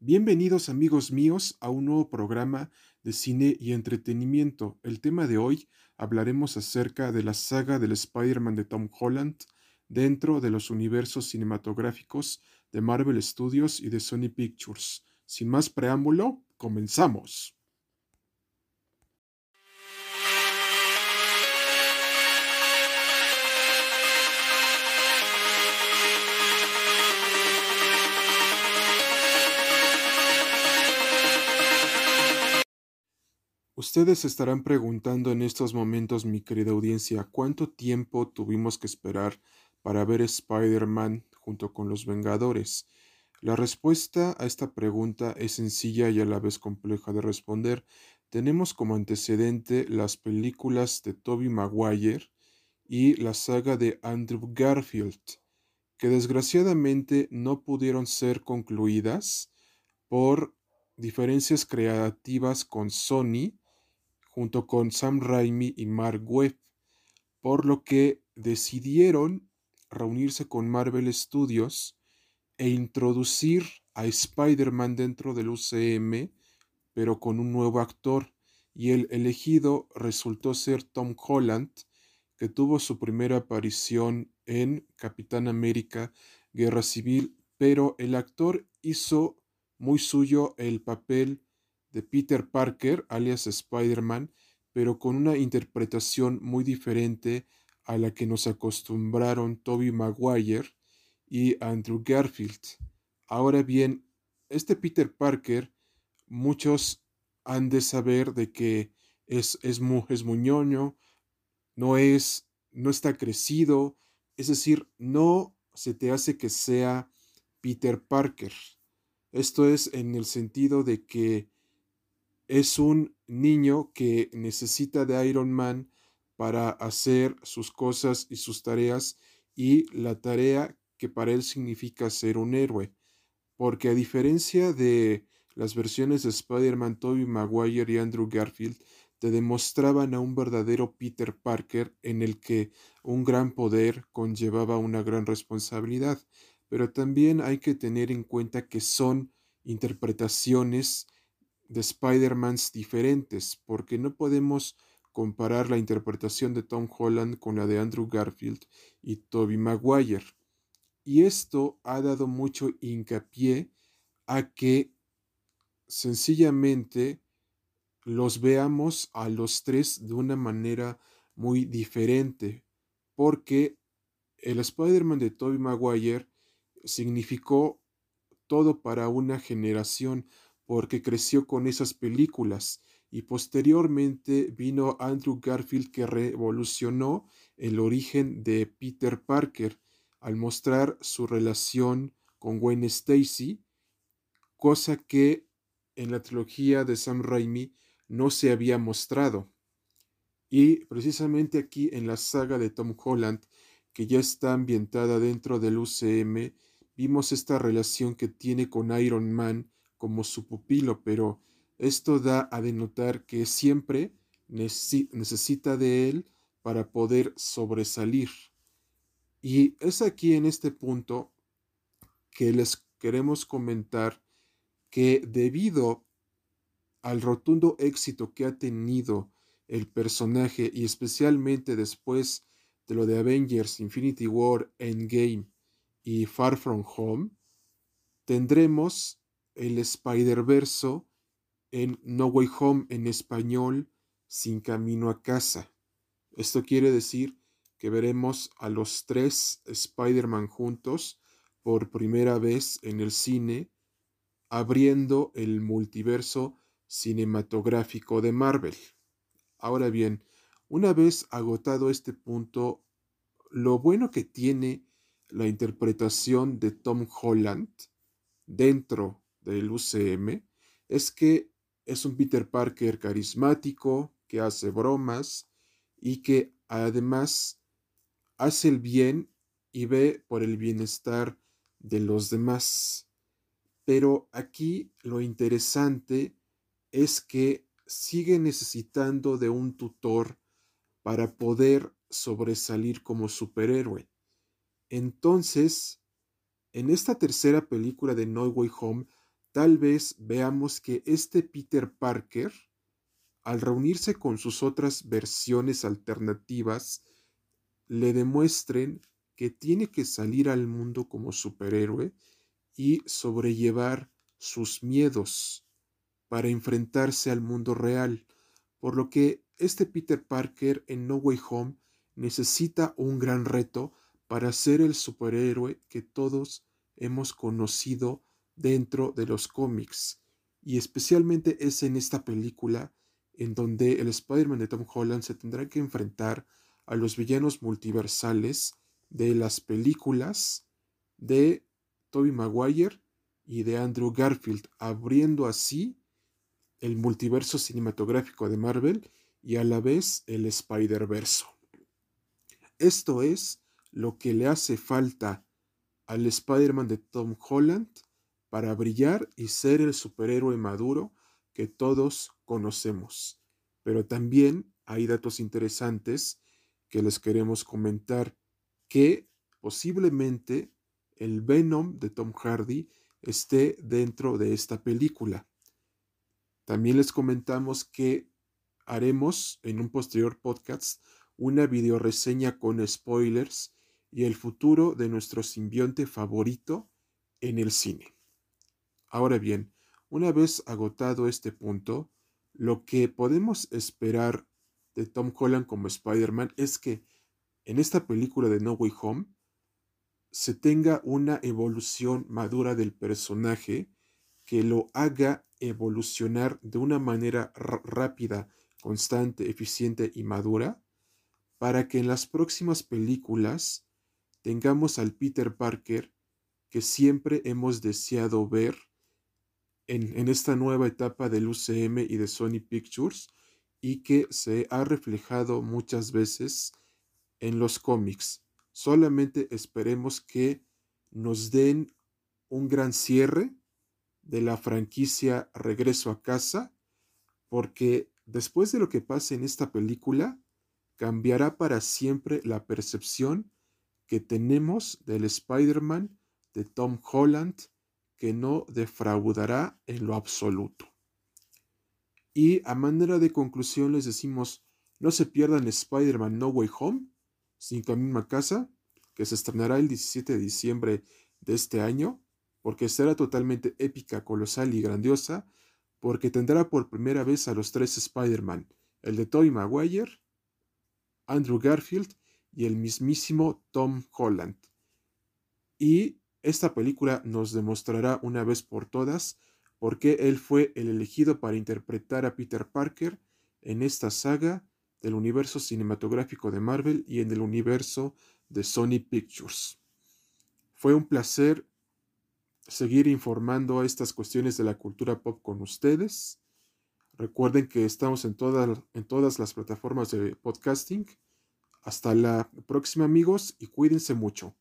Bienvenidos amigos míos a un nuevo programa de cine y entretenimiento. El tema de hoy hablaremos acerca de la saga del Spider-Man de Tom Holland dentro de los universos cinematográficos de Marvel Studios y de Sony Pictures. Sin más preámbulo, comenzamos. Ustedes estarán preguntando en estos momentos, mi querida audiencia, ¿cuánto tiempo tuvimos que esperar para ver Spider-Man junto con los Vengadores? La respuesta a esta pregunta es sencilla y a la vez compleja de responder. Tenemos como antecedente las películas de Tobey Maguire y la saga de Andrew Garfield, que desgraciadamente no pudieron ser concluidas por diferencias creativas con Sony junto con Sam Raimi y Mark Webb, por lo que decidieron reunirse con Marvel Studios e introducir a Spider-Man dentro del UCM, pero con un nuevo actor, y el elegido resultó ser Tom Holland, que tuvo su primera aparición en Capitán América Guerra Civil, pero el actor hizo muy suyo el papel de Peter Parker, alias Spider-Man, pero con una interpretación muy diferente a la que nos acostumbraron Toby Maguire y Andrew Garfield. Ahora bien, este Peter Parker, muchos han de saber de que es, es, es muñoño, no es, no está crecido, es decir, no se te hace que sea Peter Parker. Esto es en el sentido de que es un niño que necesita de Iron Man para hacer sus cosas y sus tareas y la tarea que para él significa ser un héroe. Porque a diferencia de las versiones de Spider-Man, Tobey Maguire y Andrew Garfield, te demostraban a un verdadero Peter Parker en el que un gran poder conllevaba una gran responsabilidad. Pero también hay que tener en cuenta que son interpretaciones de Spider-Mans diferentes, porque no podemos comparar la interpretación de Tom Holland con la de Andrew Garfield y Tobey Maguire. Y esto ha dado mucho hincapié a que sencillamente los veamos a los tres de una manera muy diferente, porque el Spider-Man de Tobey Maguire significó todo para una generación, porque creció con esas películas y posteriormente vino Andrew Garfield que revolucionó el origen de Peter Parker al mostrar su relación con Gwen Stacy, cosa que en la trilogía de Sam Raimi no se había mostrado. Y precisamente aquí en la saga de Tom Holland, que ya está ambientada dentro del UCM, vimos esta relación que tiene con Iron Man como su pupilo, pero esto da a denotar que siempre necesita de él para poder sobresalir. Y es aquí en este punto que les queremos comentar que debido al rotundo éxito que ha tenido el personaje y especialmente después de lo de Avengers Infinity War Endgame y Far From Home, tendremos el Spider-Verso en No Way Home en español, Sin Camino a Casa. Esto quiere decir que veremos a los tres Spider-Man juntos por primera vez en el cine, abriendo el multiverso cinematográfico de Marvel. Ahora bien, una vez agotado este punto, lo bueno que tiene la interpretación de Tom Holland dentro del UCM es que es un Peter Parker carismático, que hace bromas y que además hace el bien y ve por el bienestar de los demás. Pero aquí lo interesante es que sigue necesitando de un tutor para poder sobresalir como superhéroe. Entonces, en esta tercera película de No Way Home, tal vez veamos que este Peter Parker, al reunirse con sus otras versiones alternativas, le demuestren que tiene que salir al mundo como superhéroe y sobrellevar sus miedos para enfrentarse al mundo real, por lo que este Peter Parker en No Way Home necesita un gran reto para ser el superhéroe que todos hemos conocido dentro de los cómics. Y especialmente es en esta película en donde el Spider-Man de Tom Holland se tendrá que enfrentar a los villanos multiversales de las películas de Tobey Maguire y de Andrew Garfield, abriendo así el multiverso cinematográfico de Marvel y a la vez el Spider-Verso. Esto es lo que le hace falta al Spider-Man de Tom Holland para brillar y ser el superhéroe maduro que todos conocemos. Pero también hay datos interesantes que les queremos comentar que posiblemente el Venom de Tom Hardy esté dentro de esta película. También les comentamos que haremos en un posterior podcast una videoreseña con spoilers y el futuro de nuestro simbionte favorito en el cine. Ahora bien, una vez agotado este punto, lo que podemos esperar de Tom Holland como Spider-Man es que en esta película de No Way Home se tenga una evolución madura del personaje que lo haga evolucionar de una manera rápida, constante, eficiente y madura, para que en las próximas películas tengamos al Peter Parker que siempre hemos deseado ver en, esta nueva etapa del UCM y de Sony Pictures y que se ha reflejado muchas veces en los cómics. Solamente esperemos que nos den un gran cierre de la franquicia Regreso a casa, porque después de lo que pase en esta película, cambiará para siempre la percepción que tenemos del Spider-Man de Tom Holland, que no defraudará en lo absoluto. Y a manera de conclusión les decimos, no se pierdan Spider-Man No Way Home, sin camino a casa, que se estrenará el 17 de diciembre de este año, porque será totalmente épica, colosal y grandiosa, porque tendrá por primera vez a los tres Spider-Man, el de Tobey Maguire, Andrew Garfield y el mismísimo Tom Holland. Y esta película nos demostrará una vez por todas por qué él fue el elegido para interpretar a Peter Parker en esta saga del universo cinematográfico de Marvel y en el universo de Sony Pictures. Fue un placer seguir informando estas cuestiones de la cultura pop con ustedes. Recuerden que estamos en, en todas las plataformas de podcasting. Hasta la próxima amigos y cuídense mucho.